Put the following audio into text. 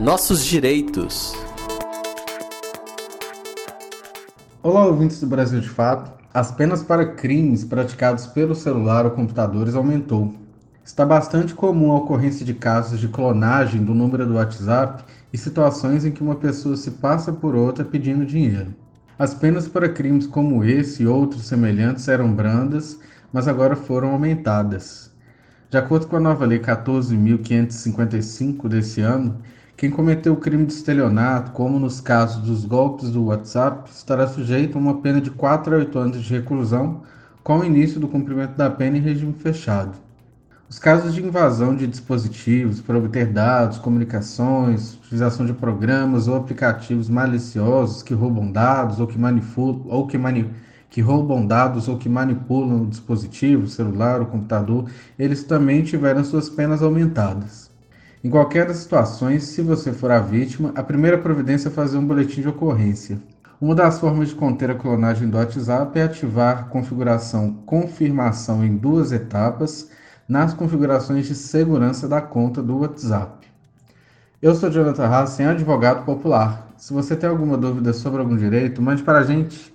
Nossos direitos. Olá, ouvintes do Brasil de Fato. As penas para crimes praticados pelo celular ou computadores aumentou. Está bastante comum a ocorrência de casos de clonagem do número do WhatsApp e situações em que uma pessoa se passa por outra pedindo dinheiro. As penas para crimes como esse e outros semelhantes eram brandas, mas agora foram aumentadas. De acordo com a nova Lei 14.555 desse ano, quem cometeu o crime de estelionato, como nos casos dos golpes do WhatsApp, estará sujeito a uma pena de 4 a 8 anos de reclusão, com o início do cumprimento da pena em regime fechado. Os casos de invasão de dispositivos para obter dados, comunicações, utilização de programas ou aplicativos maliciosos que roubam dados ou que manipulam, ou que, mani que roubam dados ou que manipulam o dispositivo, celular ou computador, eles também tiveram suas penas aumentadas. Em qualquer das situações, se você for a vítima, a primeira providência é fazer um boletim de ocorrência. Uma das formas de conter a clonagem do WhatsApp é ativar configuração confirmação em duas etapas nas configurações de segurança da conta do WhatsApp. Eu sou Jonathan Hassen, advogado popular. Se você tem alguma dúvida sobre algum direito, mande para a gente.